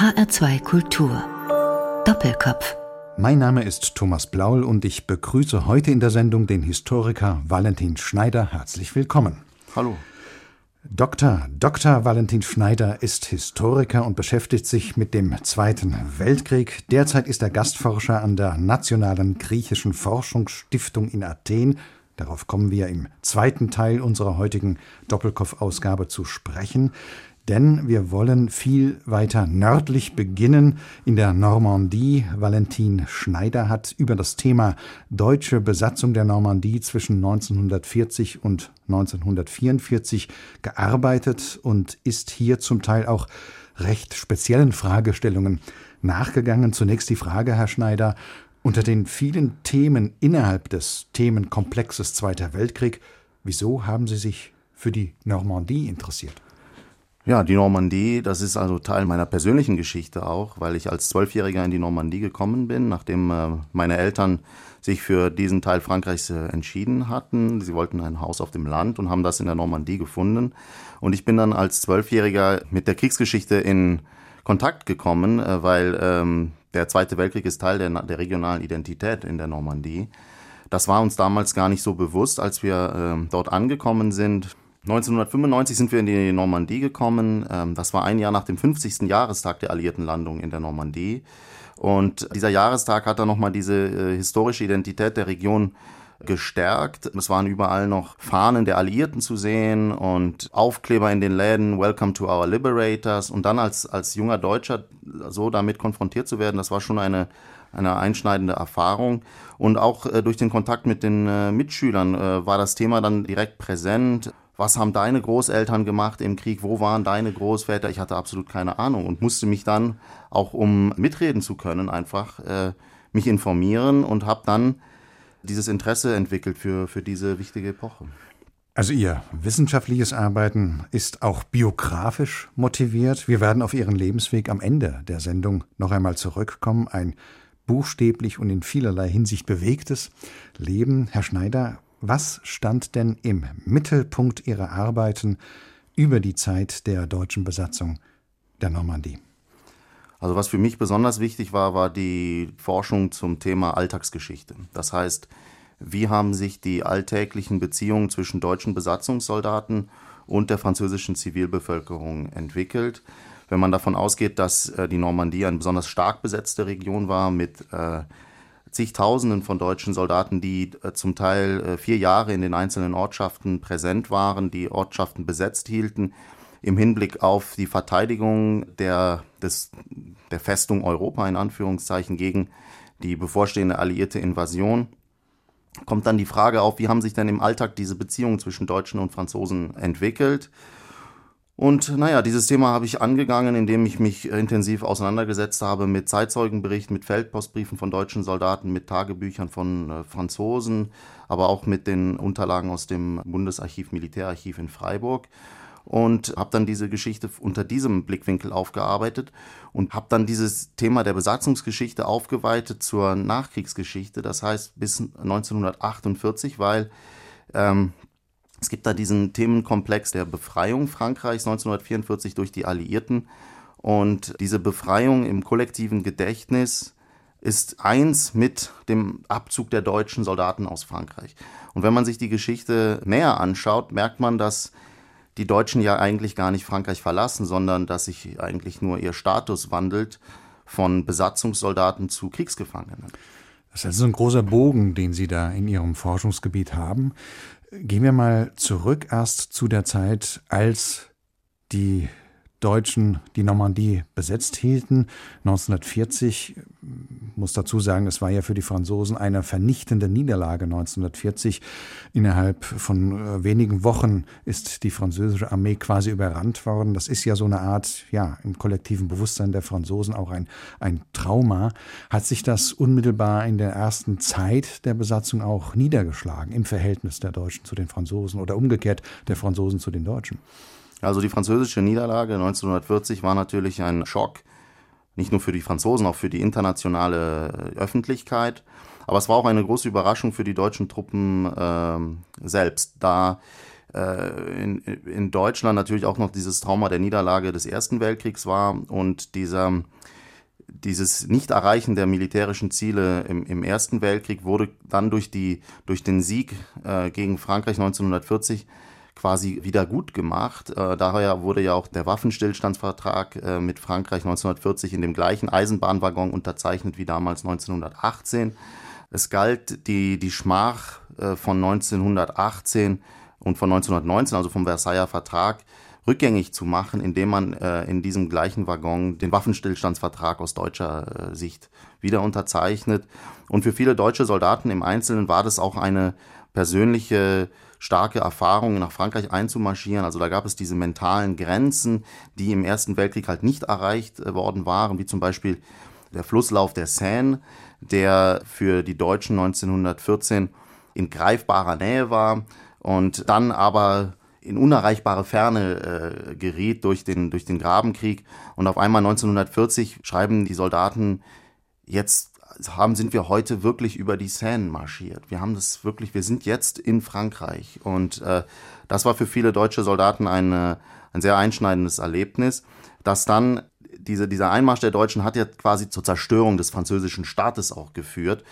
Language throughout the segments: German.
HR2 Kultur. Doppelkopf. Mein Name ist Thomas Blaul und ich begrüße heute in der Sendung den Historiker Valentin Schneider. Herzlich willkommen. Hallo. Dr. Dr. Valentin Schneider ist Historiker und beschäftigt sich mit dem Zweiten Weltkrieg. Derzeit ist er Gastforscher an der Nationalen Griechischen Forschungsstiftung in Athen. Darauf kommen wir im zweiten Teil unserer heutigen Doppelkopf-Ausgabe zu sprechen denn wir wollen viel weiter nördlich beginnen, in der Normandie. Valentin Schneider hat über das Thema deutsche Besatzung der Normandie zwischen 1940 und 1944 gearbeitet und ist hier zum Teil auch recht speziellen Fragestellungen nachgegangen. Zunächst die Frage, Herr Schneider, unter den vielen Themen innerhalb des Themenkomplexes Zweiter Weltkrieg, wieso haben Sie sich für die Normandie interessiert? Ja, die Normandie, das ist also Teil meiner persönlichen Geschichte auch, weil ich als Zwölfjähriger in die Normandie gekommen bin, nachdem äh, meine Eltern sich für diesen Teil Frankreichs äh, entschieden hatten. Sie wollten ein Haus auf dem Land und haben das in der Normandie gefunden. Und ich bin dann als Zwölfjähriger mit der Kriegsgeschichte in Kontakt gekommen, äh, weil ähm, der Zweite Weltkrieg ist Teil der, der regionalen Identität in der Normandie. Das war uns damals gar nicht so bewusst, als wir äh, dort angekommen sind. 1995 sind wir in die Normandie gekommen. Ähm, das war ein Jahr nach dem 50. Jahrestag der alliierten Landung in der Normandie. Und dieser Jahrestag hat dann nochmal diese äh, historische Identität der Region gestärkt. Es waren überall noch Fahnen der Alliierten zu sehen und Aufkleber in den Läden, Welcome to our Liberators. Und dann als, als junger Deutscher so damit konfrontiert zu werden, das war schon eine, eine einschneidende Erfahrung. Und auch äh, durch den Kontakt mit den äh, Mitschülern äh, war das Thema dann direkt präsent was haben deine Großeltern gemacht im Krieg, wo waren deine Großväter? Ich hatte absolut keine Ahnung und musste mich dann, auch um mitreden zu können, einfach äh, mich informieren und habe dann dieses Interesse entwickelt für, für diese wichtige Epoche. Also Ihr wissenschaftliches Arbeiten ist auch biografisch motiviert. Wir werden auf Ihren Lebensweg am Ende der Sendung noch einmal zurückkommen. Ein buchstäblich und in vielerlei Hinsicht bewegtes Leben. Herr Schneider, was stand denn im Mittelpunkt Ihrer Arbeiten über die Zeit der deutschen Besatzung der Normandie? Also was für mich besonders wichtig war, war die Forschung zum Thema Alltagsgeschichte. Das heißt, wie haben sich die alltäglichen Beziehungen zwischen deutschen Besatzungssoldaten und der französischen Zivilbevölkerung entwickelt? Wenn man davon ausgeht, dass äh, die Normandie eine besonders stark besetzte Region war mit äh, zigtausenden von deutschen Soldaten, die äh, zum Teil äh, vier Jahre in den einzelnen Ortschaften präsent waren, die Ortschaften besetzt hielten, im Hinblick auf die Verteidigung der, des, der Festung Europa in Anführungszeichen gegen die bevorstehende alliierte Invasion, kommt dann die Frage auf, wie haben sich denn im Alltag diese Beziehungen zwischen Deutschen und Franzosen entwickelt? Und naja, dieses Thema habe ich angegangen, indem ich mich intensiv auseinandergesetzt habe mit Zeitzeugenberichten, mit Feldpostbriefen von deutschen Soldaten, mit Tagebüchern von äh, Franzosen, aber auch mit den Unterlagen aus dem Bundesarchiv Militärarchiv in Freiburg. Und habe dann diese Geschichte unter diesem Blickwinkel aufgearbeitet und habe dann dieses Thema der Besatzungsgeschichte aufgeweitet zur Nachkriegsgeschichte, das heißt bis 1948, weil ähm, es gibt da diesen Themenkomplex der Befreiung Frankreichs 1944 durch die Alliierten. Und diese Befreiung im kollektiven Gedächtnis ist eins mit dem Abzug der deutschen Soldaten aus Frankreich. Und wenn man sich die Geschichte näher anschaut, merkt man, dass die Deutschen ja eigentlich gar nicht Frankreich verlassen, sondern dass sich eigentlich nur ihr Status wandelt von Besatzungssoldaten zu Kriegsgefangenen. Das ist also ein großer Bogen, den Sie da in Ihrem Forschungsgebiet haben. Gehen wir mal zurück erst zu der Zeit, als die Deutschen die Normandie besetzt hielten. 1940, muss dazu sagen, es war ja für die Franzosen eine vernichtende Niederlage 1940. Innerhalb von äh, wenigen Wochen ist die französische Armee quasi überrannt worden. Das ist ja so eine Art, ja, im kollektiven Bewusstsein der Franzosen auch ein, ein Trauma. Hat sich das unmittelbar in der ersten Zeit der Besatzung auch niedergeschlagen im Verhältnis der Deutschen zu den Franzosen oder umgekehrt der Franzosen zu den Deutschen? Also die französische Niederlage 1940 war natürlich ein Schock, nicht nur für die Franzosen, auch für die internationale Öffentlichkeit. Aber es war auch eine große Überraschung für die deutschen Truppen äh, selbst, da äh, in, in Deutschland natürlich auch noch dieses Trauma der Niederlage des Ersten Weltkriegs war und dieser dieses Nicht-Erreichen der militärischen Ziele im, im, Ersten Weltkrieg wurde dann durch, die, durch den Sieg äh, gegen Frankreich 1940 quasi wieder gut gemacht. Äh, daher wurde ja auch der Waffenstillstandsvertrag äh, mit Frankreich 1940 in dem gleichen Eisenbahnwaggon unterzeichnet wie damals 1918. Es galt die, die Schmach äh, von 1918 und von 1919, also vom Versailler Vertrag, rückgängig zu machen, indem man äh, in diesem gleichen Waggon den Waffenstillstandsvertrag aus deutscher äh, Sicht wieder unterzeichnet. Und für viele deutsche Soldaten im Einzelnen war das auch eine persönliche starke Erfahrung, nach Frankreich einzumarschieren. Also da gab es diese mentalen Grenzen, die im Ersten Weltkrieg halt nicht erreicht äh, worden waren, wie zum Beispiel der Flusslauf der Seine, der für die Deutschen 1914 in greifbarer Nähe war und dann aber in unerreichbare Ferne äh, geriet durch den, durch den Grabenkrieg. Und auf einmal 1940 schreiben die Soldaten, jetzt haben, sind wir heute wirklich über die Seine marschiert. Wir haben das wirklich, wir sind jetzt in Frankreich. Und äh, das war für viele deutsche Soldaten eine, ein sehr einschneidendes Erlebnis, dass dann diese, dieser Einmarsch der Deutschen hat ja quasi zur Zerstörung des französischen Staates auch geführt.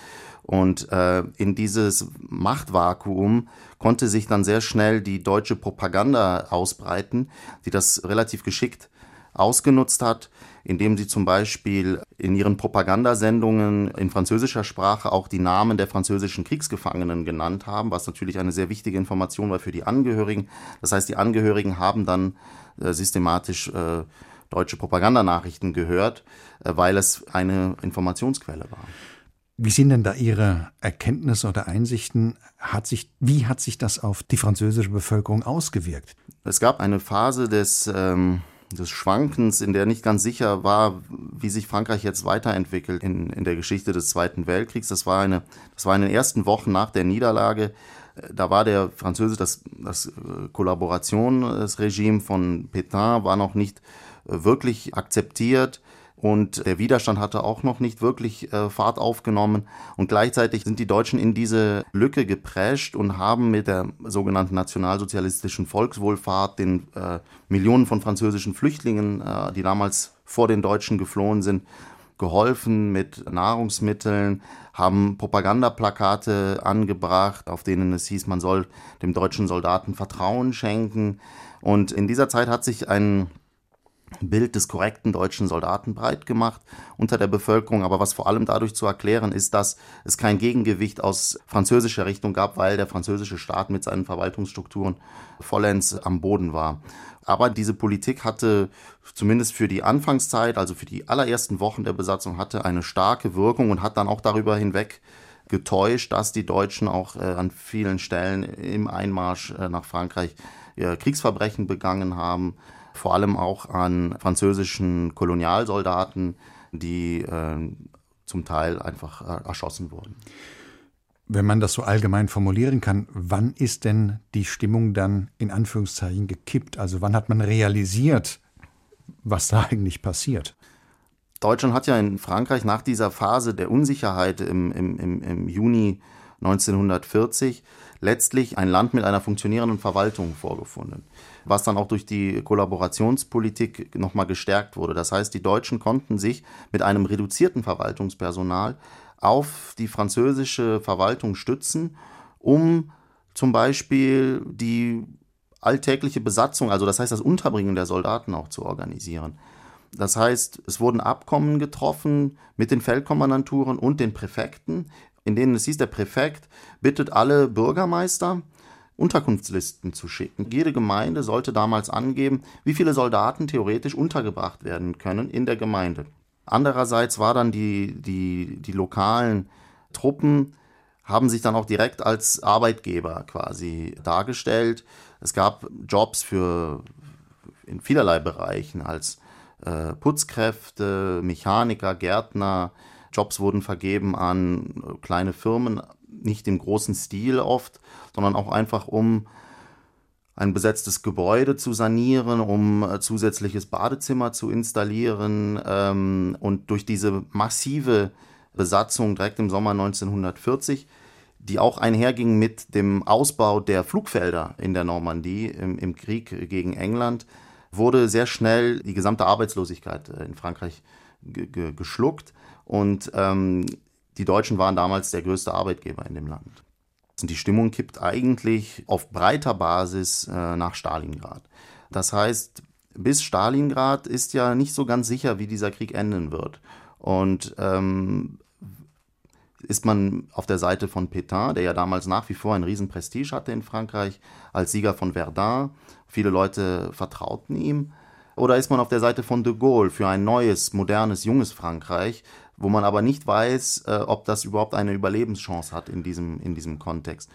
Und äh, in dieses Machtvakuum konnte sich dann sehr schnell die deutsche Propaganda ausbreiten, die das relativ geschickt ausgenutzt hat, indem sie zum Beispiel in ihren Propagandasendungen in französischer Sprache auch die Namen der französischen Kriegsgefangenen genannt haben, was natürlich eine sehr wichtige Information war für die Angehörigen. Das heißt, die Angehörigen haben dann äh, systematisch äh, deutsche Propagandanachrichten gehört, äh, weil es eine Informationsquelle war. Wie sind denn da Ihre Erkenntnisse oder Einsichten? Hat sich, wie hat sich das auf die französische Bevölkerung ausgewirkt? Es gab eine Phase des, ähm, des Schwankens, in der nicht ganz sicher war, wie sich Frankreich jetzt weiterentwickelt in, in der Geschichte des Zweiten Weltkriegs. Das war, eine, das war in den ersten Wochen nach der Niederlage. Da war der französische, das, das äh, Kollaborationsregime von Pétain war noch nicht äh, wirklich akzeptiert und der Widerstand hatte auch noch nicht wirklich äh, Fahrt aufgenommen. Und gleichzeitig sind die Deutschen in diese Lücke geprescht und haben mit der sogenannten nationalsozialistischen Volkswohlfahrt den äh, Millionen von französischen Flüchtlingen, äh, die damals vor den Deutschen geflohen sind, geholfen mit Nahrungsmitteln, haben Propagandaplakate angebracht, auf denen es hieß, man soll dem deutschen Soldaten Vertrauen schenken. Und in dieser Zeit hat sich ein Bild des korrekten deutschen Soldaten breit gemacht unter der Bevölkerung. Aber was vor allem dadurch zu erklären ist, dass es kein Gegengewicht aus französischer Richtung gab, weil der französische Staat mit seinen Verwaltungsstrukturen vollends am Boden war. Aber diese Politik hatte zumindest für die Anfangszeit, also für die allerersten Wochen der Besatzung, hatte eine starke Wirkung und hat dann auch darüber hinweg getäuscht, dass die Deutschen auch äh, an vielen Stellen im Einmarsch äh, nach Frankreich äh, Kriegsverbrechen begangen haben vor allem auch an französischen Kolonialsoldaten, die äh, zum Teil einfach äh, erschossen wurden. Wenn man das so allgemein formulieren kann, wann ist denn die Stimmung dann in Anführungszeichen gekippt? Also wann hat man realisiert, was da eigentlich passiert? Deutschland hat ja in Frankreich nach dieser Phase der Unsicherheit im, im, im, im Juni 1940 letztlich ein Land mit einer funktionierenden Verwaltung vorgefunden, was dann auch durch die Kollaborationspolitik nochmal gestärkt wurde. Das heißt, die Deutschen konnten sich mit einem reduzierten Verwaltungspersonal auf die französische Verwaltung stützen, um zum Beispiel die alltägliche Besatzung, also das heißt das Unterbringen der Soldaten auch zu organisieren. Das heißt, es wurden Abkommen getroffen mit den Feldkommandanturen und den Präfekten, in denen es hieß, der Präfekt bittet alle Bürgermeister, Unterkunftslisten zu schicken. Jede Gemeinde sollte damals angeben, wie viele Soldaten theoretisch untergebracht werden können in der Gemeinde. Andererseits war dann die, die, die lokalen Truppen haben sich dann auch direkt als Arbeitgeber quasi dargestellt. Es gab Jobs für in vielerlei Bereichen als äh, Putzkräfte, Mechaniker, Gärtner, Jobs wurden vergeben an äh, kleine Firmen, nicht im großen Stil oft, sondern auch einfach um ein besetztes Gebäude zu sanieren, um äh, zusätzliches Badezimmer zu installieren. Ähm, und durch diese massive Besatzung direkt im Sommer 1940 die auch einherging mit dem Ausbau der Flugfelder in der Normandie im, im Krieg gegen England, wurde sehr schnell die gesamte Arbeitslosigkeit äh, in Frankreich geschluckt und ähm, die Deutschen waren damals der größte Arbeitgeber in dem Land. Und die Stimmung kippt eigentlich auf breiter Basis äh, nach Stalingrad. Das heißt, bis Stalingrad ist ja nicht so ganz sicher, wie dieser Krieg enden wird. Und ähm, ist man auf der Seite von Pétain, der ja damals nach wie vor ein Riesenprestige hatte in Frankreich, als Sieger von Verdun. Viele Leute vertrauten ihm. Oder ist man auf der Seite von de Gaulle für ein neues, modernes, junges Frankreich, wo man aber nicht weiß, äh, ob das überhaupt eine Überlebenschance hat in diesem, in diesem Kontext.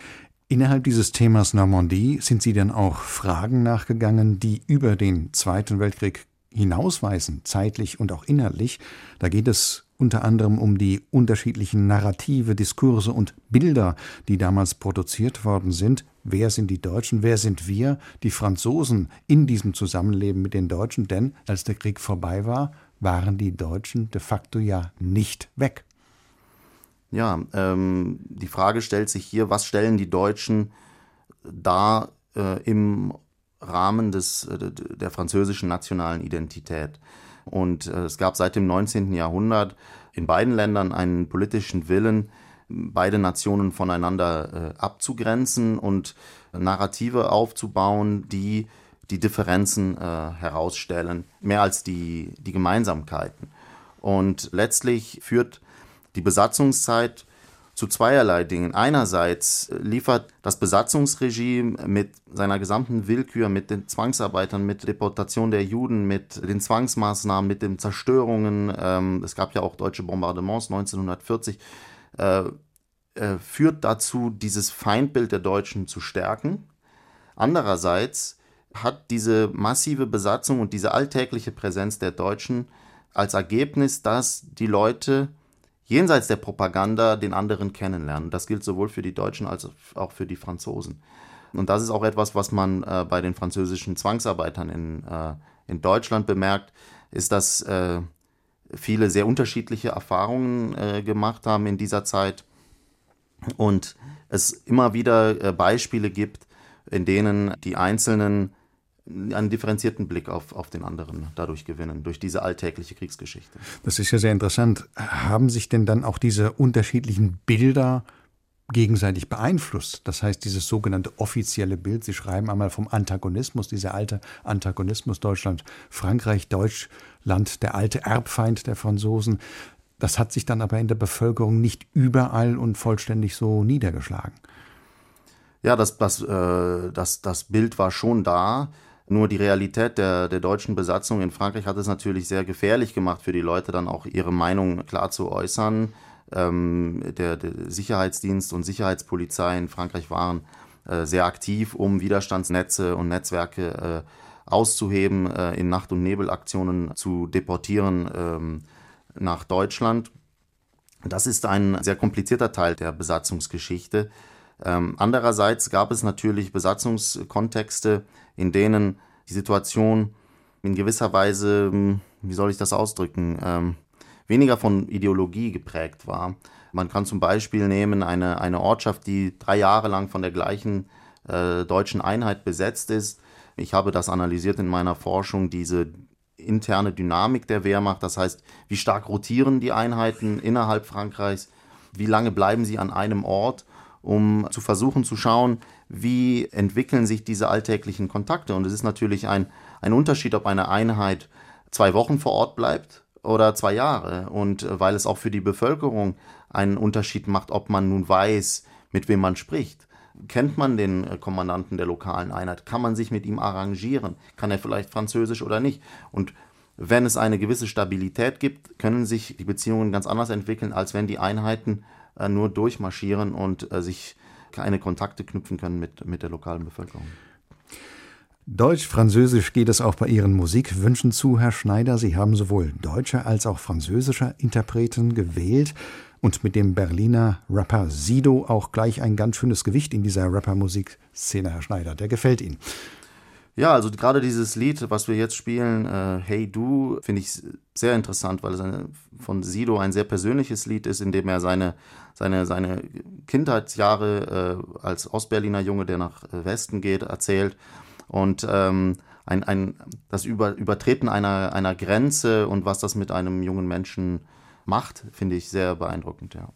Innerhalb dieses Themas Normandie sind Sie dann auch Fragen nachgegangen, die über den Zweiten Weltkrieg hinausweisen, zeitlich und auch inhaltlich. Da geht es unter anderem um die unterschiedlichen Narrative, Diskurse und Bilder, die damals produziert worden sind. Wer sind die Deutschen? Wer sind wir, die Franzosen, in diesem Zusammenleben mit den Deutschen? Denn als der Krieg vorbei war, waren die Deutschen de facto ja nicht weg. Ja, ähm, die Frage stellt sich hier, was stellen die Deutschen da äh, im Rahmen des, äh, der französischen nationalen Identität? Und äh, es gab seit dem 19. Jahrhundert in beiden Ländern einen politischen Willen, beide Nationen voneinander äh, abzugrenzen und Narrative aufzubauen, die die Differenzen äh, herausstellen, mehr als die, die Gemeinsamkeiten. Und letztlich führt die Besatzungszeit zu zweierlei Dingen. Einerseits liefert das Besatzungsregime mit seiner gesamten Willkür, mit den Zwangsarbeitern, mit Deportation der Juden, mit den Zwangsmaßnahmen, mit den Zerstörungen, ähm, es gab ja auch deutsche Bombardements 1940, äh, äh, führt dazu, dieses Feindbild der Deutschen zu stärken. Andererseits hat diese massive Besatzung und diese alltägliche Präsenz der Deutschen als Ergebnis, dass die Leute jenseits der Propaganda den anderen kennenlernen. Das gilt sowohl für die Deutschen als auch für die Franzosen. Und das ist auch etwas, was man äh, bei den französischen Zwangsarbeitern in, äh, in Deutschland bemerkt, ist, dass äh, viele sehr unterschiedliche Erfahrungen äh, gemacht haben in dieser Zeit und es immer wieder äh, Beispiele gibt, in denen die Einzelnen einen differenzierten Blick auf, auf den anderen dadurch gewinnen, durch diese alltägliche Kriegsgeschichte. Das ist ja sehr interessant. Haben sich denn dann auch diese unterschiedlichen Bilder gegenseitig beeinflusst? Das heißt, dieses sogenannte offizielle Bild, Sie schreiben einmal vom Antagonismus, dieser alte Antagonismus Deutschland, Frankreich, Deutschland, der alte Erbfeind der Franzosen. Das hat sich dann aber in der Bevölkerung nicht überall und vollständig so niedergeschlagen. Ja, das, das, äh, das, das Bild war schon da. Nur die Realität der, der deutschen Besatzung in Frankreich hat es natürlich sehr gefährlich gemacht für die Leute, dann auch ihre Meinung klar zu äußern. Ähm, der, der, Sicherheitsdienst und Sicherheitspolizei in Frankreich waren äh, sehr aktiv, um Widerstandsnetze und Netzwerke äh, auszuheben, äh, in Nacht- und Nebelaktionen zu deportieren ähm, nach Deutschland. Das ist ein sehr komplizierter Teil der Besatzungsgeschichte. Ähm, andererseits gab es natürlich Besatzungskontexte, in denen die Situation in gewisser Weise, hm, wie soll ich das ausdrücken, ähm, weniger von Ideologie geprägt war. Man kann zum Beispiel nehmen eine, eine Ortschaft, die drei Jahre lang von der gleichen äh, deutschen Einheit besetzt ist. Ich habe das analysiert in meiner Forschung, diese interne Dynamik der Wehrmacht, das heißt, wie stark rotieren die Einheiten innerhalb Frankreichs, wie lange bleiben sie an einem Ort, um zu versuchen zu schauen, wie entwickeln sich diese alltäglichen Kontakte. Und es ist natürlich ein, ein Unterschied, ob eine Einheit zwei Wochen vor Ort bleibt oder zwei Jahre. Und äh, weil es auch für die Bevölkerung einen Unterschied macht, ob man nun weiß, mit wem man spricht. Kennt man den äh, Kommandanten der lokalen Einheit? Kann man sich mit ihm arrangieren? Kann er vielleicht Französisch oder nicht? Und wenn es eine gewisse Stabilität gibt, können sich die Beziehungen ganz anders entwickeln, als wenn die Einheiten äh, nur durchmarschieren und sich keine Kontakte knüpfen können mit, mit der lokalen Bevölkerung. Deutsch-Französisch geht es auch bei Ihren Musikwünschen zu, Herr Schneider. Sie haben sowohl deutsche als auch französische Interpreten gewählt und mit dem Berliner Rapper Sido auch gleich ein ganz schönes Gewicht in dieser Rapper-Musikszene, Herr Schneider. Der gefällt Ihnen. Ja, also gerade dieses Lied, was wir jetzt spielen, äh, Hey Du, finde ich sehr interessant, weil es eine, von Sido ein sehr persönliches Lied ist, in dem er seine, seine, seine Kindheitsjahre äh, als Ostberliner Junge, der nach Westen geht, erzählt. Und ähm, ein, ein, das Über, Übertreten einer, einer Grenze und was das mit einem jungen Menschen macht, finde ich sehr beeindruckend, ja.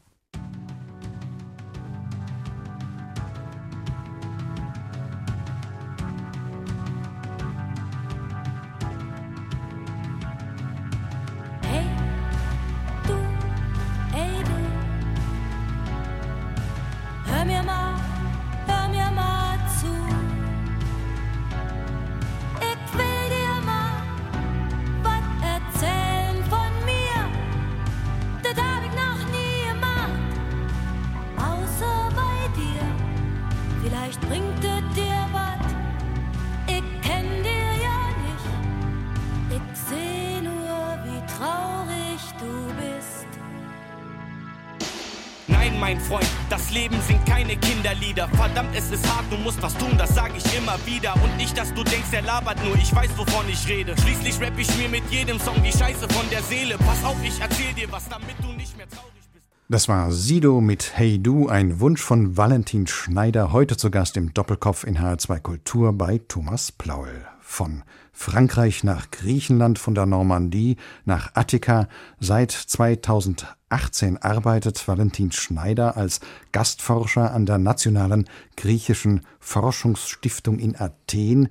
Das Leben sind keine Kinderlieder. Verdammt, es ist hart, du musst was tun, das sag ich immer wieder. Und nicht, dass du denkst, er labert nur, ich weiß, wovon ich rede. Schließlich rapp ich mir mit jedem Song die Scheiße von der Seele. Pass auf, ich erzähl dir was, damit du nicht mehr traurig bist. Das war Sido mit Hey Du, ein Wunsch von Valentin Schneider, heute zu Gast im Doppelkopf in HR2 Kultur bei Thomas Plaul. Von Frankreich nach Griechenland, von der Normandie nach Attika. Seit 2018 arbeitet Valentin Schneider als Gastforscher an der Nationalen Griechischen Forschungsstiftung in Athen.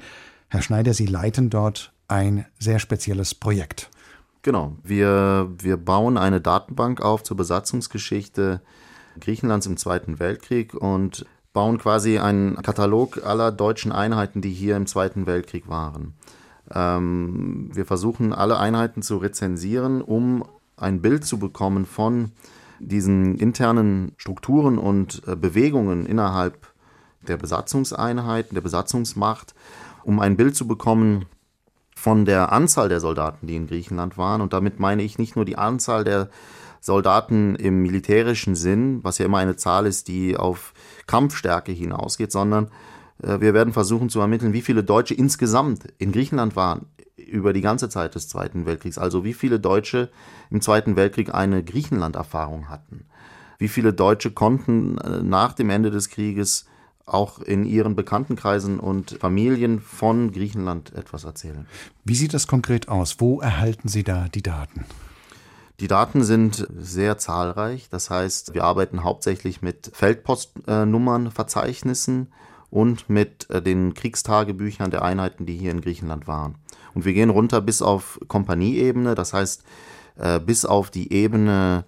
Herr Schneider, Sie leiten dort ein sehr spezielles Projekt. Genau, wir, wir bauen eine Datenbank auf zur Besatzungsgeschichte Griechenlands im Zweiten Weltkrieg und bauen quasi einen Katalog aller deutschen Einheiten, die hier im Zweiten Weltkrieg waren. Ähm, wir versuchen alle Einheiten zu rezensieren, um ein Bild zu bekommen von diesen internen Strukturen und äh, Bewegungen innerhalb der Besatzungseinheiten, der Besatzungsmacht, um ein Bild zu bekommen von der Anzahl der Soldaten, die in Griechenland waren. Und damit meine ich nicht nur die Anzahl der Soldaten im militärischen Sinn, was ja immer eine Zahl ist, die auf Kampfstärke hinausgeht, sondern äh, wir werden versuchen zu ermitteln, wie viele Deutsche insgesamt in Griechenland waren über die ganze Zeit des Zweiten Weltkriegs. Also wie viele Deutsche im Zweiten Weltkrieg eine Griechenland-Erfahrung hatten. Wie viele Deutsche konnten äh, nach dem Ende des Krieges auch in ihren Bekanntenkreisen und Familien von Griechenland etwas erzählen. Wie sieht das konkret aus? Wo erhalten Sie da die Daten? Die Daten sind sehr zahlreich. Das heißt, wir arbeiten hauptsächlich mit Feldpostnummernverzeichnissen und mit äh, den Kriegstagebüchern der Einheiten, die hier in Griechenland waren. Und wir gehen runter bis auf Kompanieebene, das heißt äh, bis auf die Ebene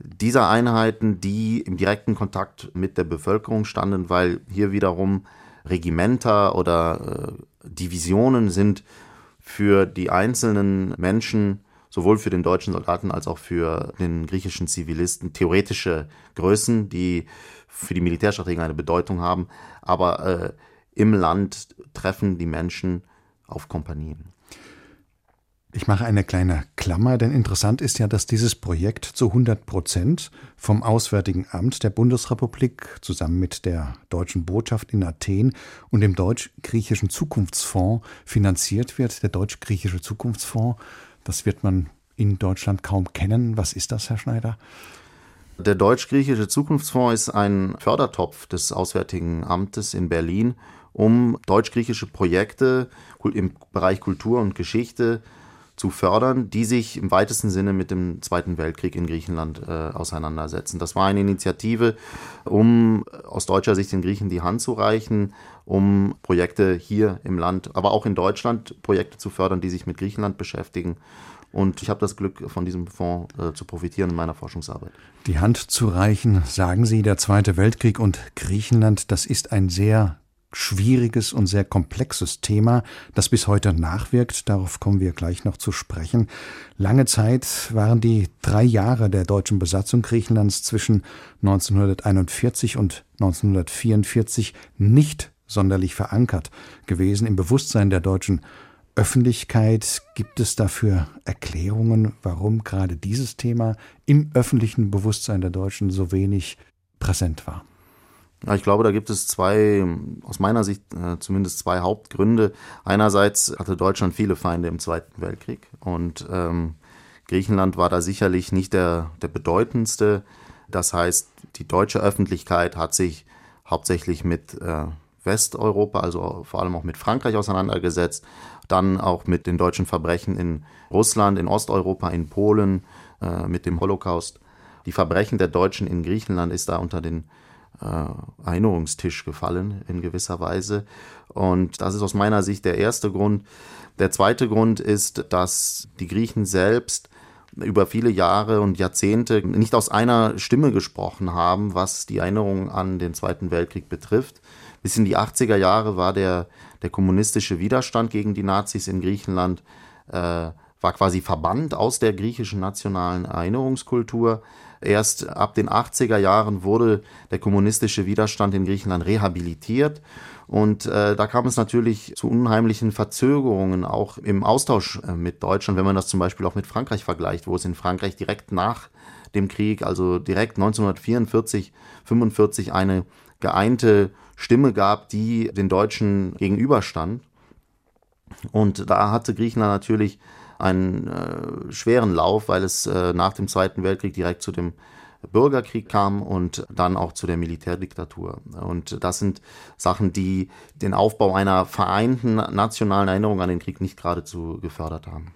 dieser Einheiten, die im direkten Kontakt mit der Bevölkerung standen, weil hier wiederum Regimenter oder äh, Divisionen sind für die einzelnen Menschen sowohl für den deutschen Soldaten als auch für den griechischen Zivilisten theoretische Größen, die für die Militärstrategen eine Bedeutung haben, aber äh, im Land treffen die Menschen auf Kompanien. Ich mache eine kleine Klammer, denn interessant ist ja, dass dieses Projekt zu 100 Prozent vom Auswärtigen Amt der Bundesrepublik zusammen mit der deutschen Botschaft in Athen und dem Deutsch-Griechischen Zukunftsfonds finanziert wird. Der Deutsch-Griechische Zukunftsfonds das wird man in Deutschland kaum kennen. Was ist das, Herr Schneider? Der Deutsch-Griechische Zukunftsfonds ist ein Fördertopf des Auswärtigen Amtes in Berlin, um deutsch-griechische Projekte im Bereich Kultur und Geschichte zu fördern, die sich im weitesten Sinne mit dem Zweiten Weltkrieg in Griechenland äh, auseinandersetzen. Das war eine Initiative, um aus deutscher Sicht den Griechen die Hand zu reichen, um Projekte hier im Land, aber auch in Deutschland Projekte zu fördern, die sich mit Griechenland beschäftigen. Und ich habe das Glück, von diesem Fonds äh, zu profitieren in meiner Forschungsarbeit. Die Hand zu reichen, sagen Sie, der Zweite Weltkrieg und Griechenland, das ist ein sehr schwieriges und sehr komplexes Thema, das bis heute nachwirkt. Darauf kommen wir gleich noch zu sprechen. Lange Zeit waren die drei Jahre der deutschen Besatzung Griechenlands zwischen 1941 und 1944 nicht sonderlich verankert gewesen im Bewusstsein der deutschen Öffentlichkeit. Gibt es dafür Erklärungen, warum gerade dieses Thema im öffentlichen Bewusstsein der Deutschen so wenig präsent war? Ja, ich glaube, da gibt es zwei, aus meiner Sicht äh, zumindest zwei Hauptgründe. Einerseits hatte Deutschland viele Feinde im Zweiten Weltkrieg und ähm, Griechenland war da sicherlich nicht der, der bedeutendste. Das heißt, die deutsche Öffentlichkeit hat sich hauptsächlich mit äh, Westeuropa, also vor allem auch mit Frankreich auseinandergesetzt, dann auch mit den deutschen Verbrechen in Russland, in Osteuropa, in Polen, äh, mit dem Holocaust. Die Verbrechen der Deutschen in Griechenland ist da unter den äh, Erinnerungstisch gefallen in gewisser Weise. Und das ist aus meiner Sicht der erste Grund. Der zweite Grund ist, dass die Griechen selbst über viele Jahre und Jahrzehnte nicht aus einer Stimme gesprochen haben, was die Erinnerung an den Zweiten Weltkrieg betrifft. Bis in die 80er Jahre war der, der kommunistische Widerstand gegen die Nazis in Griechenland äh, war quasi verbannt aus der griechischen nationalen Erinnerungskultur. Erst ab den 80er Jahren wurde der kommunistische Widerstand in Griechenland rehabilitiert. Und äh, da kam es natürlich zu unheimlichen Verzögerungen, auch im Austausch äh, mit Deutschland, wenn man das zum Beispiel auch mit Frankreich vergleicht, wo es in Frankreich direkt nach dem Krieg, also direkt 1944, 45 eine geeinte Stimme gab, die den Deutschen gegenüberstand. Und da hatte Griechenland natürlich einen äh, schweren Lauf, weil es äh, nach dem Zweiten Weltkrieg direkt zu dem Bürgerkrieg kam und dann auch zu der Militärdiktatur. Und das sind Sachen, die den Aufbau einer vereinten nationalen Erinnerung an den Krieg nicht geradezu gefördert haben.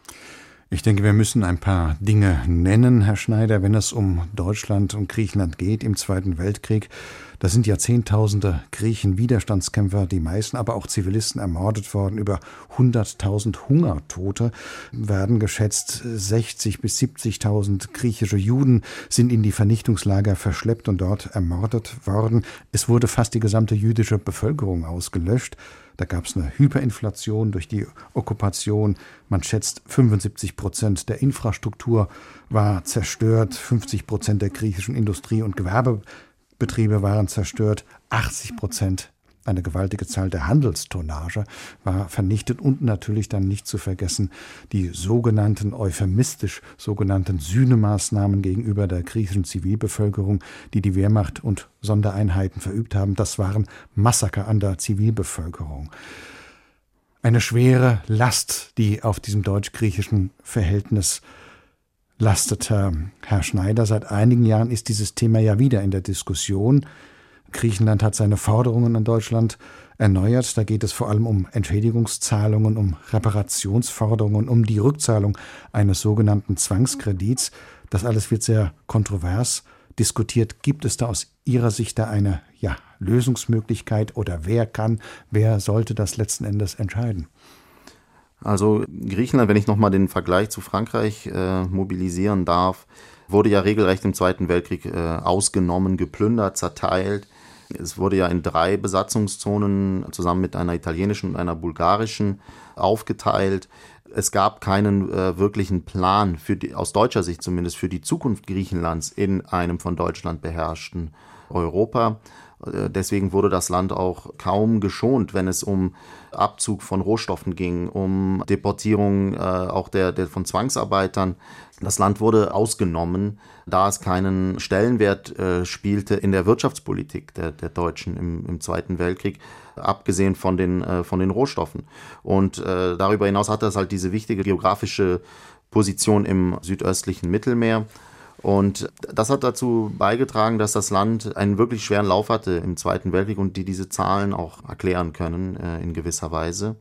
Ich denke, wir müssen ein paar Dinge nennen, Herr Schneider, wenn es um Deutschland und Griechenland geht im Zweiten Weltkrieg. Da sind ja Zehntausende Griechen Widerstandskämpfer, die meisten aber auch Zivilisten ermordet worden. Über 100.000 Hungertote werden geschätzt. 60 bis 70.000 griechische Juden sind in die Vernichtungslager verschleppt und dort ermordet worden. Es wurde fast die gesamte jüdische Bevölkerung ausgelöscht. Da gab es eine Hyperinflation durch die Okkupation. Man schätzt, 75 Prozent der Infrastruktur war zerstört, 50 Prozent der griechischen Industrie- und Gewerbebetriebe waren zerstört, 80 Prozent eine gewaltige Zahl der Handelstonnage war vernichtet und natürlich dann nicht zu vergessen die sogenannten euphemistisch sogenannten Sühnemaßnahmen gegenüber der griechischen Zivilbevölkerung, die die Wehrmacht und Sondereinheiten verübt haben. Das waren Massaker an der Zivilbevölkerung. Eine schwere Last, die auf diesem deutsch-griechischen Verhältnis lastete. Herr Schneider, seit einigen Jahren ist dieses Thema ja wieder in der Diskussion. Griechenland hat seine Forderungen an Deutschland erneuert. Da geht es vor allem um Entschädigungszahlungen, um Reparationsforderungen, um die Rückzahlung eines sogenannten Zwangskredits. Das alles wird sehr kontrovers diskutiert. Gibt es da aus Ihrer Sicht da eine ja, Lösungsmöglichkeit oder wer kann, wer sollte das letzten Endes entscheiden? Also Griechenland, wenn ich nochmal den Vergleich zu Frankreich äh, mobilisieren darf, wurde ja regelrecht im Zweiten Weltkrieg äh, ausgenommen, geplündert, zerteilt. Es wurde ja in drei Besatzungszonen zusammen mit einer italienischen und einer bulgarischen aufgeteilt. Es gab keinen äh, wirklichen Plan für die, aus deutscher Sicht zumindest für die Zukunft Griechenlands in einem von Deutschland beherrschten Europa. Äh, deswegen wurde das Land auch kaum geschont, wenn es um Abzug von Rohstoffen ging, um Deportierung äh, auch der, der von Zwangsarbeitern. Das Land wurde ausgenommen, da es keinen Stellenwert äh, spielte in der Wirtschaftspolitik der, der Deutschen im, im Zweiten Weltkrieg, abgesehen von den, äh, von den Rohstoffen. Und äh, darüber hinaus hatte es halt diese wichtige geografische Position im südöstlichen Mittelmeer. Und das hat dazu beigetragen, dass das Land einen wirklich schweren Lauf hatte im Zweiten Weltkrieg und die diese Zahlen auch erklären können äh, in gewisser Weise.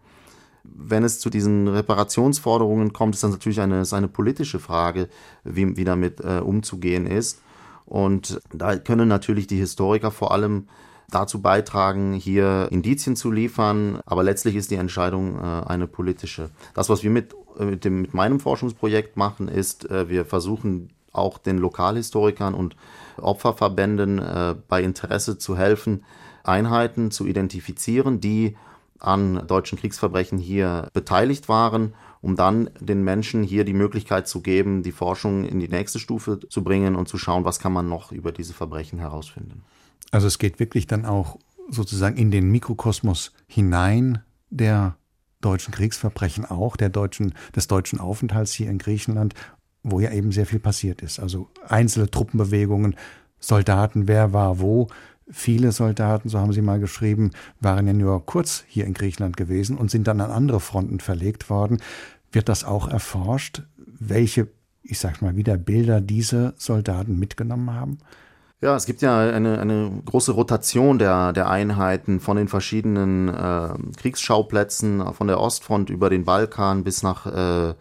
Wenn es zu diesen Reparationsforderungen kommt, ist das natürlich eine, ist eine politische Frage, wie, wie damit äh, umzugehen ist. Und da können natürlich die Historiker vor allem dazu beitragen, hier Indizien zu liefern, aber letztlich ist die Entscheidung äh, eine politische. Das, was wir mit, äh, mit, dem, mit meinem Forschungsprojekt machen, ist, äh, wir versuchen auch den Lokalhistorikern und Opferverbänden äh, bei Interesse zu helfen, Einheiten zu identifizieren, die an deutschen Kriegsverbrechen hier beteiligt waren, um dann den Menschen hier die Möglichkeit zu geben, die Forschung in die nächste Stufe zu bringen und zu schauen, was kann man noch über diese Verbrechen herausfinden. Also es geht wirklich dann auch sozusagen in den Mikrokosmos hinein der deutschen Kriegsverbrechen auch, der deutschen, des deutschen Aufenthalts hier in Griechenland wo ja eben sehr viel passiert ist. Also einzelne Truppenbewegungen, Soldaten, wer war wo, Viele Soldaten, so haben Sie mal geschrieben, waren ja nur kurz hier in Griechenland gewesen und sind dann an andere Fronten verlegt worden. Wird das auch erforscht, welche, ich sag mal wieder, Bilder diese Soldaten mitgenommen haben? Ja, es gibt ja eine, eine große Rotation der, der Einheiten von den verschiedenen äh, Kriegsschauplätzen, von der Ostfront über den Balkan bis nach äh, äh,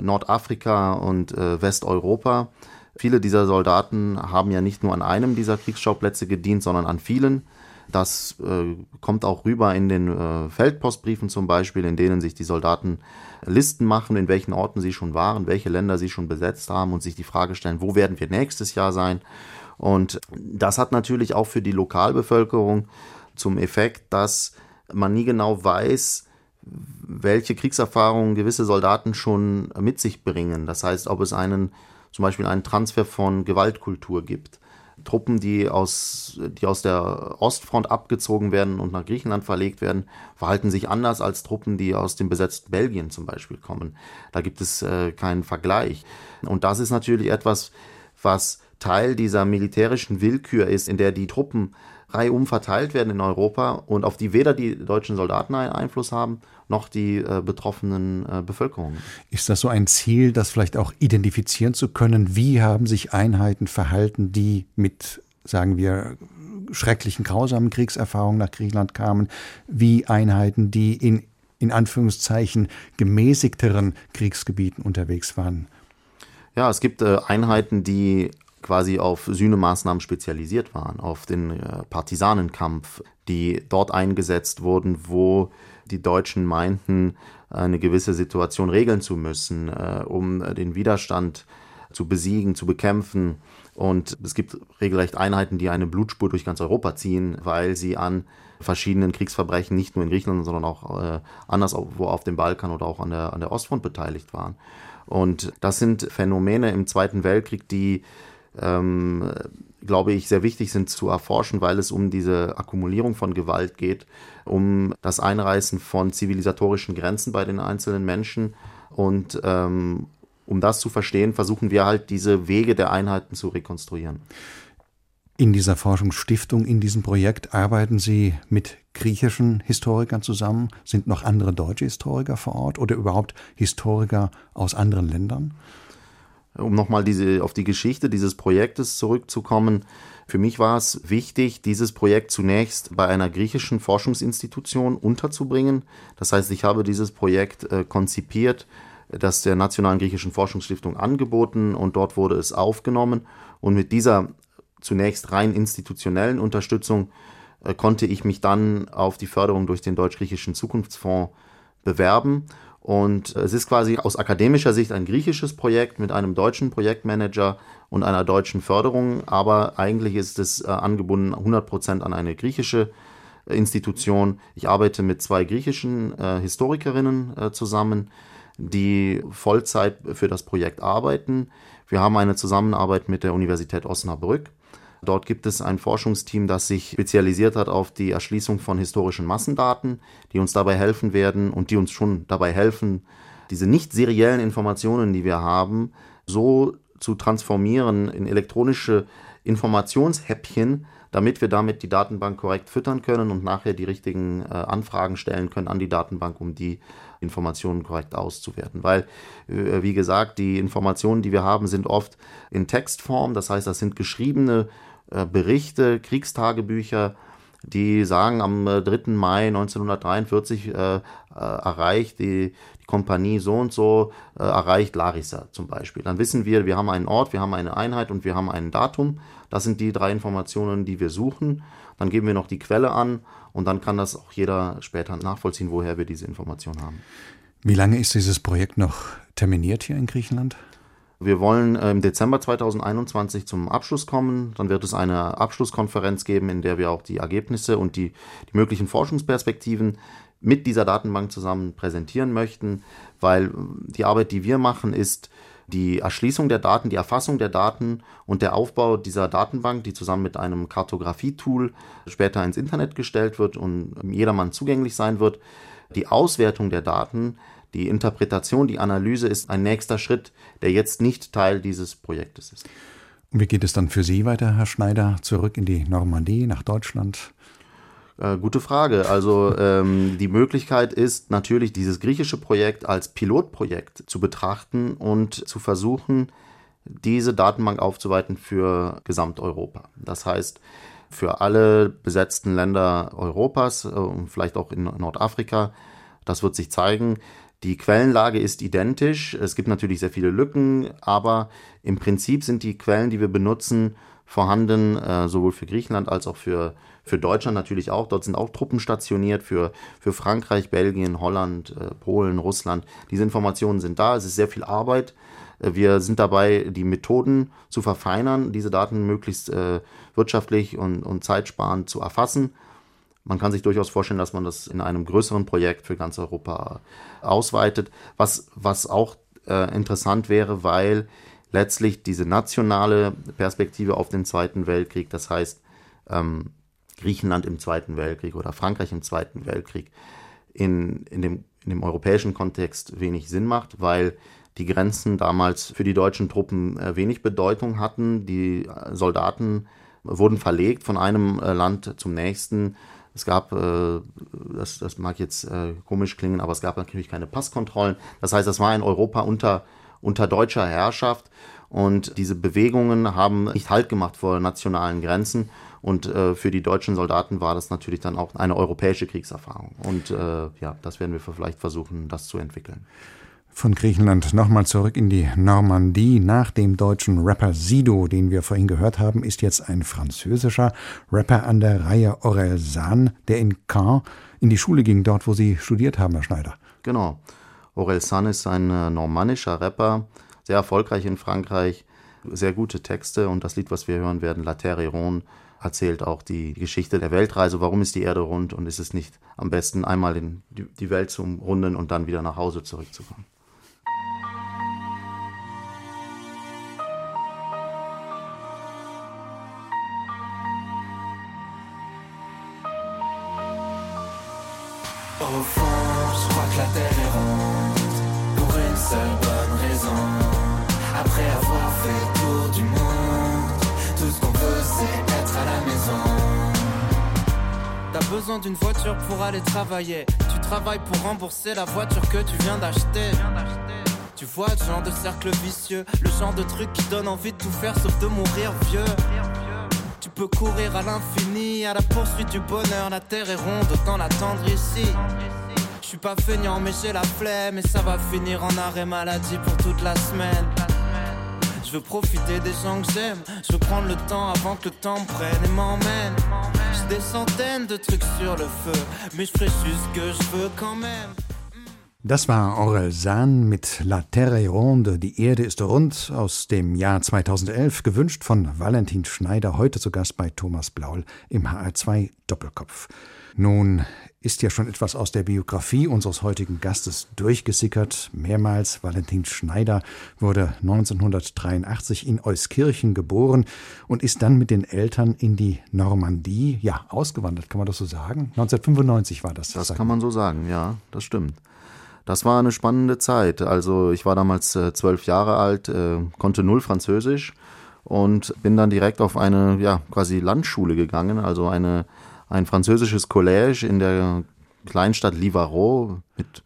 Nordafrika und äh, Westeuropa. Viele dieser Soldaten haben ja nicht nur an einem dieser Kriegsschauplätze gedient, sondern an vielen. Das äh, kommt auch rüber in den äh, Feldpostbriefen zum Beispiel, in denen sich die Soldaten Listen machen, in welchen Orten sie schon waren, welche Länder sie schon besetzt haben und sich die Frage stellen, wo werden wir nächstes Jahr sein und das hat natürlich auch für die Lokalbevölkerung zum Effekt, dass man nie genau weiß, welche Kriegserfahrungen gewisse Soldaten schon mit sich bringen. Das heißt, ob es einen, zum Beispiel einen Transfer von Gewaltkultur gibt. Truppen, die aus, die aus der Ostfront abgezogen werden und nach Griechenland verlegt werden, verhalten sich anders als Truppen, die aus dem besetzten Belgien zum Beispiel kommen. Da gibt es äh, keinen Vergleich. Und das ist natürlich etwas, was Teil dieser militärischen Willkür ist, in der die Truppen reihum verteilt werden in Europa und auf die weder die deutschen Soldaten einen Einfluss haben, noch die äh, betroffenen äh, Bevölkerungen. Ist das so ein Ziel, das vielleicht auch identifizieren zu können? Wie haben sich Einheiten verhalten, die mit, sagen wir, schrecklichen, grausamen Kriegserfahrungen nach Griechenland kamen, wie Einheiten, die in, in Anführungszeichen gemäßigteren Kriegsgebieten unterwegs waren? Ja, es gibt äh, Einheiten, die quasi auf Sühnemaßnahmen spezialisiert waren, auf den äh, Partisanenkampf, die dort eingesetzt wurden, wo die Deutschen meinten, eine gewisse Situation regeln zu müssen, äh, um den Widerstand zu besiegen, zu bekämpfen. Und es gibt regelrecht Einheiten, die eine Blutspur durch ganz Europa ziehen, weil sie an verschiedenen Kriegsverbrechen nicht nur in Griechenland, sondern auch äh, anderswo auf dem Balkan oder auch an der, an der Ostfront beteiligt waren. Und das sind Phänomene im Zweiten Weltkrieg, die ähm, glaube ich, sehr wichtig sind zu erforschen, weil es um diese Akkumulierung von Gewalt geht, um das Einreißen von zivilisatorischen Grenzen bei den einzelnen Menschen. Und ähm, um das zu verstehen, versuchen wir halt diese Wege der Einheiten zu rekonstruieren. In dieser Forschungsstiftung, in diesem Projekt arbeiten Sie mit griechischen Historikern zusammen? Sind noch andere deutsche Historiker vor Ort oder überhaupt Historiker aus anderen Ländern? Um nochmal diese, auf die Geschichte dieses Projektes zurückzukommen. Für mich war es wichtig, dieses Projekt zunächst bei einer griechischen Forschungsinstitution unterzubringen. Das heißt, ich habe dieses Projekt äh, konzipiert, das der Nationalen Griechischen Forschungsstiftung angeboten und dort wurde es aufgenommen. Und mit dieser zunächst rein institutionellen Unterstützung äh, konnte ich mich dann auf die Förderung durch den Deutsch-Griechischen Zukunftsfonds bewerben und es ist quasi aus akademischer Sicht ein griechisches Projekt mit einem deutschen Projektmanager und einer deutschen Förderung, aber eigentlich ist es äh, angebunden 100% an eine griechische Institution. Ich arbeite mit zwei griechischen äh, Historikerinnen äh, zusammen, die Vollzeit für das Projekt arbeiten. Wir haben eine Zusammenarbeit mit der Universität Osnabrück Dort gibt es ein Forschungsteam, das sich spezialisiert hat auf die Erschließung von historischen Massendaten, die uns dabei helfen werden und die uns schon dabei helfen, diese nicht seriellen Informationen, die wir haben, so zu transformieren in elektronische Informationshäppchen, damit wir damit die Datenbank korrekt füttern können und nachher die richtigen äh, Anfragen stellen können an die Datenbank, um die Informationen korrekt auszuwerten. Weil, äh, wie gesagt, die Informationen, die wir haben, sind oft in Textform, das heißt, das sind geschriebene Berichte, Kriegstagebücher, die sagen, am 3. Äh, Mai 1943 äh, äh, erreicht die, die Kompanie so und so, äh, erreicht Larissa zum Beispiel. Dann wissen wir, wir haben einen Ort, wir haben eine Einheit und wir haben ein Datum. Das sind die drei Informationen, die wir suchen. Dann geben wir noch die Quelle an und dann kann das auch jeder später nachvollziehen, woher wir diese Information haben. Wie lange ist dieses Projekt noch terminiert hier in Griechenland? Wir wollen äh, im Dezember 2021 zum Abschluss kommen. Dann wird es eine Abschlusskonferenz geben, in der wir auch die Ergebnisse und die, die möglichen Forschungsperspektiven mit dieser Datenbank zusammen präsentieren möchten, weil äh, die Arbeit, die wir machen, ist die Erschließung der Daten, die Erfassung der Daten und der Aufbau dieser Datenbank, die zusammen mit einem Kartografietool später ins Internet gestellt wird und jedermann zugänglich sein wird. Die Auswertung der Daten die Interpretation, die Analyse ist ein nächster Schritt, der jetzt nicht Teil dieses Projektes ist. Und wie geht es dann für Sie weiter, Herr Schneider? Zurück in die Normandie, nach Deutschland? Äh, gute Frage. Also ähm, die Möglichkeit ist natürlich, dieses griechische Projekt als Pilotprojekt zu betrachten und zu versuchen, diese Datenbank aufzuweiten für Gesamteuropa. Das heißt, für alle besetzten Länder Europas äh, und vielleicht auch in Nordafrika. Das wird sich zeigen. Die Quellenlage ist identisch. Es gibt natürlich sehr viele Lücken, aber im Prinzip sind die Quellen, die wir benutzen, vorhanden, äh, sowohl für Griechenland als auch für, für Deutschland natürlich auch. Dort sind auch Truppen stationiert für, für Frankreich, Belgien, Holland, äh, Polen, Russland. Diese Informationen sind da. Es ist sehr viel Arbeit. Äh, wir sind dabei, die Methoden zu verfeinern, diese Daten möglichst äh, wirtschaftlich und, und zeitsparend zu erfassen. Man kann sich durchaus vorstellen, dass man das in einem größeren Projekt für ganz Europa ausweitet, was, was auch äh, interessant wäre, weil letztlich diese nationale Perspektive auf den Zweiten Weltkrieg, das heißt ähm, Griechenland im Zweiten Weltkrieg oder Frankreich im Zweiten Weltkrieg, in, in, dem, in dem europäischen Kontext wenig Sinn macht, weil die Grenzen damals für die deutschen Truppen äh, wenig Bedeutung hatten. Die äh, Soldaten wurden verlegt von einem äh, Land zum nächsten. Es gab, das, das mag jetzt komisch klingen, aber es gab natürlich keine Passkontrollen. Das heißt, das war ein Europa unter, unter deutscher Herrschaft und diese Bewegungen haben nicht Halt gemacht vor nationalen Grenzen. Und äh, für die deutschen Soldaten war das natürlich dann auch eine europäische Kriegserfahrung. Und äh, ja, das werden wir vielleicht versuchen, das zu entwickeln. Von Griechenland nochmal zurück in die Normandie. Nach dem deutschen Rapper Sido, den wir vorhin gehört haben, ist jetzt ein französischer Rapper an der Reihe Aurel San, der in Caen in die Schule ging, dort wo Sie studiert haben, Herr Schneider. Genau. Aurel San ist ein äh, normannischer Rapper, sehr erfolgreich in Frankreich, sehr gute Texte und das Lied, was wir hören werden, La Terre est ronde, erzählt auch die Geschichte der Weltreise. Warum ist die Erde rund und ist es nicht am besten, einmal in die Welt zu runden und dann wieder nach Hause zurückzukommen? Au fond, je crois que la terre est ronde Pour une seule bonne raison. Après avoir fait le tour du monde Tout ce qu'on veut c'est être à la maison. T'as besoin d'une voiture pour aller travailler. Tu travailles pour rembourser la voiture que tu viens d'acheter. Tu vois le genre de cercle vicieux, le genre de truc qui donne envie de tout faire sauf de mourir vieux. Tu peux courir à l'infini, à la poursuite du bonheur. La terre est ronde, autant l'attendre ici. Je suis pas feignant, mais j'ai la flemme. Et ça va finir en arrêt maladie pour toute la semaine. Je veux profiter des gens que j'aime. Je veux prendre le temps avant que le temps prenne et m'emmène. J'ai des centaines de trucs sur le feu, mais je ferai juste ce que je veux quand même. Das war Aurel San mit La Terre Ronde, die Erde ist rund, aus dem Jahr 2011, gewünscht von Valentin Schneider, heute zu Gast bei Thomas Blaul im HR2 Doppelkopf. Nun ist ja schon etwas aus der Biografie unseres heutigen Gastes durchgesickert. Mehrmals Valentin Schneider wurde 1983 in Euskirchen geboren und ist dann mit den Eltern in die Normandie, ja, ausgewandert, kann man das so sagen? 1995 war das. Das kann man so sagen, ja, das stimmt. Das war eine spannende Zeit. Also ich war damals äh, zwölf Jahre alt, äh, konnte null Französisch und bin dann direkt auf eine ja quasi Landschule gegangen, also eine ein französisches Collège in der Kleinstadt Livarot mit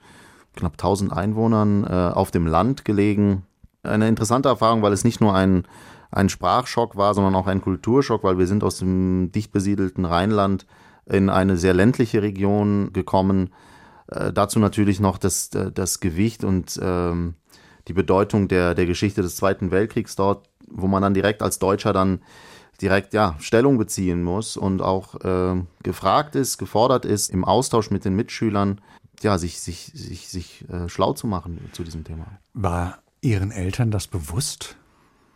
knapp 1000 Einwohnern äh, auf dem Land gelegen. Eine interessante Erfahrung, weil es nicht nur ein ein Sprachschock war, sondern auch ein Kulturschock, weil wir sind aus dem dicht besiedelten Rheinland in eine sehr ländliche Region gekommen äh, dazu natürlich noch das, äh, das Gewicht und ähm, die Bedeutung der, der Geschichte des Zweiten Weltkriegs dort, wo man dann direkt als Deutscher dann direkt ja Stellung beziehen muss und auch äh, gefragt ist, gefordert ist, im Austausch mit den Mitschülern ja sich sich sich sich äh, schlau zu machen zu diesem Thema. War Ihren Eltern das bewusst?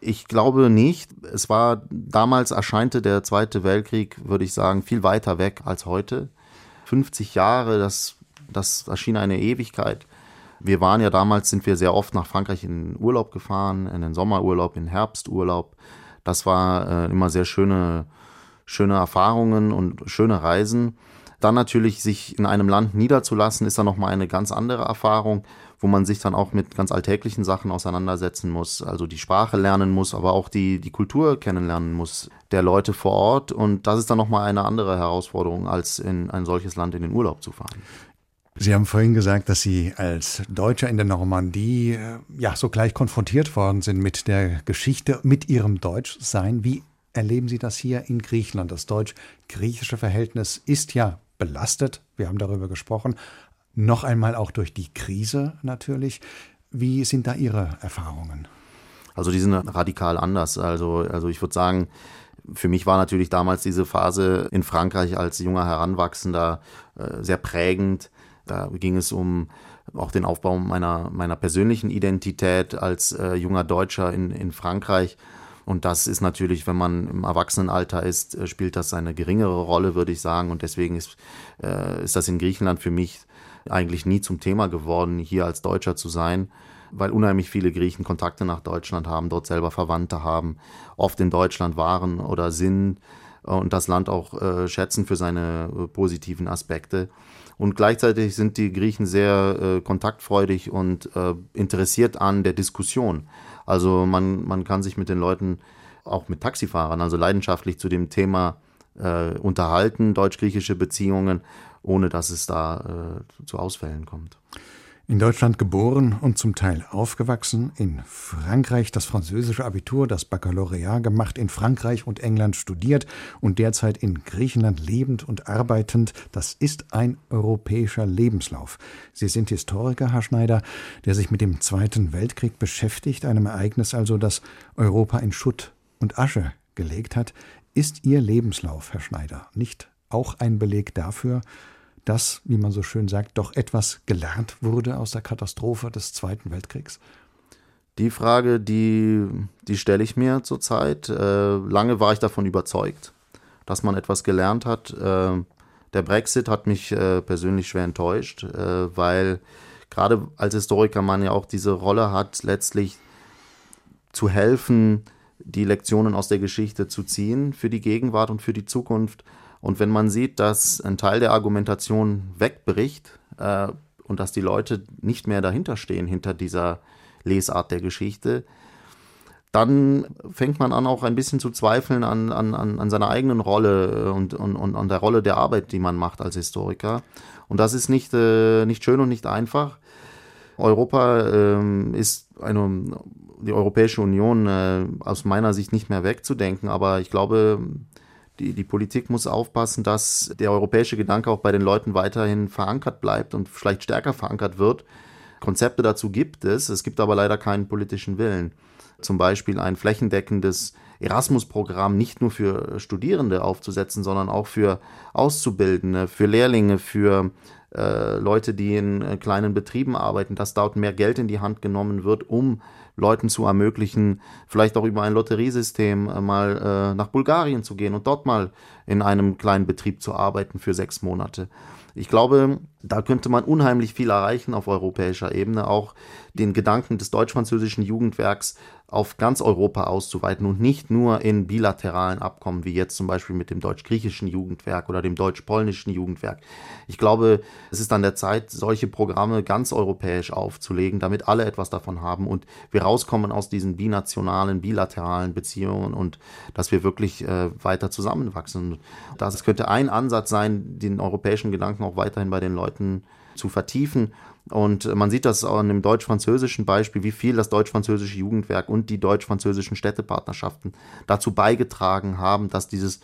Ich glaube nicht. Es war damals erscheinte der Zweite Weltkrieg, würde ich sagen, viel weiter weg als heute. 50 Jahre, das das erschien eine Ewigkeit. Wir waren ja damals, sind wir sehr oft nach Frankreich in Urlaub gefahren, in den Sommerurlaub, in Herbsturlaub. Das war äh, immer sehr schöne, schöne Erfahrungen und schöne Reisen. Dann natürlich sich in einem Land niederzulassen, ist dann nochmal eine ganz andere Erfahrung, wo man sich dann auch mit ganz alltäglichen Sachen auseinandersetzen muss. Also die Sprache lernen muss, aber auch die, die Kultur kennenlernen muss der Leute vor Ort. Und das ist dann nochmal eine andere Herausforderung, als in ein solches Land in den Urlaub zu fahren. Sie haben vorhin gesagt, dass Sie als Deutscher in der Normandie äh, ja sogleich konfrontiert worden sind mit der Geschichte, mit Ihrem Deutschsein. Wie erleben Sie das hier in Griechenland? Das deutsch-griechische Verhältnis ist ja belastet. Wir haben darüber gesprochen. Noch einmal auch durch die Krise natürlich. Wie sind da Ihre Erfahrungen? Also die sind radikal anders. Also, also ich würde sagen, für mich war natürlich damals diese Phase in Frankreich als junger Heranwachsender äh, sehr prägend. Da ging es um auch den Aufbau meiner, meiner persönlichen Identität als äh, junger Deutscher in, in Frankreich. Und das ist natürlich, wenn man im Erwachsenenalter ist, äh, spielt das eine geringere Rolle, würde ich sagen. Und deswegen ist, äh, ist das in Griechenland für mich eigentlich nie zum Thema geworden, hier als Deutscher zu sein, weil unheimlich viele Griechen Kontakte nach Deutschland haben, dort selber Verwandte haben, oft in Deutschland waren oder sind und das Land auch äh, schätzen für seine äh, positiven Aspekte. Und gleichzeitig sind die Griechen sehr äh, kontaktfreudig und äh, interessiert an der Diskussion. Also man, man kann sich mit den Leuten, auch mit Taxifahrern, also leidenschaftlich zu dem Thema äh, unterhalten, deutsch-griechische Beziehungen, ohne dass es da äh, zu Ausfällen kommt. In Deutschland geboren und zum Teil aufgewachsen, in Frankreich das französische Abitur, das Baccalaureat gemacht, in Frankreich und England studiert und derzeit in Griechenland lebend und arbeitend, das ist ein europäischer Lebenslauf. Sie sind Historiker, Herr Schneider, der sich mit dem Zweiten Weltkrieg beschäftigt, einem Ereignis also, das Europa in Schutt und Asche gelegt hat. Ist Ihr Lebenslauf, Herr Schneider, nicht auch ein Beleg dafür, dass, wie man so schön sagt, doch etwas gelernt wurde aus der Katastrophe des Zweiten Weltkriegs? Die Frage, die, die stelle ich mir zurzeit. Äh, lange war ich davon überzeugt, dass man etwas gelernt hat. Äh, der Brexit hat mich äh, persönlich schwer enttäuscht, weil gerade als Historiker man ja auch diese Rolle hat, letztlich zu helfen, die Lektionen aus der Geschichte zu ziehen für die Gegenwart und für die Zukunft. Und wenn man sieht, dass ein Teil der Argumentation wegbricht äh, und dass die Leute nicht mehr dahinter stehen, hinter dieser Lesart der Geschichte, dann fängt man an, auch ein bisschen zu zweifeln an, an, an seiner eigenen Rolle und, und, und an der Rolle der Arbeit, die man macht als Historiker. Und das ist nicht, äh, nicht schön und nicht einfach. Europa ähm, ist eine, die Europäische Union äh, aus meiner Sicht nicht mehr wegzudenken, aber ich glaube, die, die Politik muss aufpassen, dass der europäische Gedanke auch bei den Leuten weiterhin verankert bleibt und vielleicht stärker verankert wird. Konzepte dazu gibt es, es gibt aber leider keinen politischen Willen. Zum Beispiel ein flächendeckendes Erasmus-Programm nicht nur für Studierende aufzusetzen, sondern auch für Auszubildende, für Lehrlinge, für äh, Leute, die in äh, kleinen Betrieben arbeiten, dass dort mehr Geld in die Hand genommen wird, um Leuten zu ermöglichen, vielleicht auch über ein Lotteriesystem äh, mal äh, nach Bulgarien zu gehen und dort mal in einem kleinen Betrieb zu arbeiten für sechs Monate. Ich glaube, da könnte man unheimlich viel erreichen auf europäischer Ebene, auch den Gedanken des deutsch-französischen Jugendwerks auf ganz Europa auszuweiten und nicht nur in bilateralen Abkommen, wie jetzt zum Beispiel mit dem deutsch-griechischen Jugendwerk oder dem deutsch-polnischen Jugendwerk. Ich glaube, es ist an der Zeit, solche Programme ganz europäisch aufzulegen, damit alle etwas davon haben und wir rauskommen aus diesen binationalen, bilateralen Beziehungen und dass wir wirklich äh, weiter zusammenwachsen. Das könnte ein Ansatz sein, den europäischen Gedanken auch weiterhin bei den Leuten zu vertiefen und man sieht das auch in dem deutsch-französischen Beispiel, wie viel das deutsch-französische Jugendwerk und die deutsch-französischen Städtepartnerschaften dazu beigetragen haben, dass dieses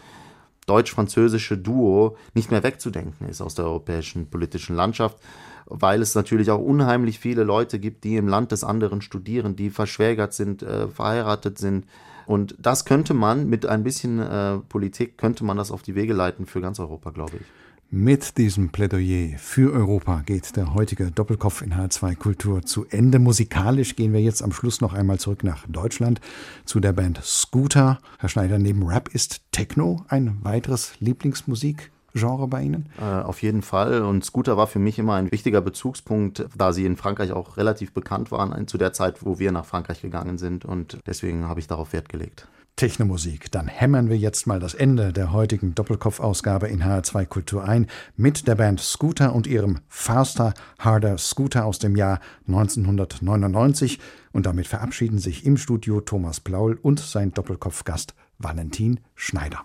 deutsch-französische Duo nicht mehr wegzudenken ist aus der europäischen politischen Landschaft, weil es natürlich auch unheimlich viele Leute gibt, die im Land des anderen studieren, die verschwägert sind, äh, verheiratet sind. Und das könnte man mit ein bisschen äh, Politik, könnte man das auf die Wege leiten für ganz Europa, glaube ich. Mit diesem Plädoyer für Europa geht der heutige Doppelkopf in H2 Kultur zu Ende. Musikalisch gehen wir jetzt am Schluss noch einmal zurück nach Deutschland zu der Band Scooter. Herr Schneider, neben Rap ist Techno ein weiteres Lieblingsmusikgenre Genre bei Ihnen? Äh, auf jeden Fall. Und Scooter war für mich immer ein wichtiger Bezugspunkt, da sie in Frankreich auch relativ bekannt waren zu der Zeit, wo wir nach Frankreich gegangen sind. Und deswegen habe ich darauf Wert gelegt. Technomusik. Dann hämmern wir jetzt mal das Ende der heutigen Doppelkopf-Ausgabe in HR2 Kultur ein mit der Band Scooter und ihrem Faster, Harder Scooter aus dem Jahr 1999. Und damit verabschieden sich im Studio Thomas Plaul und sein Doppelkopfgast Valentin Schneider.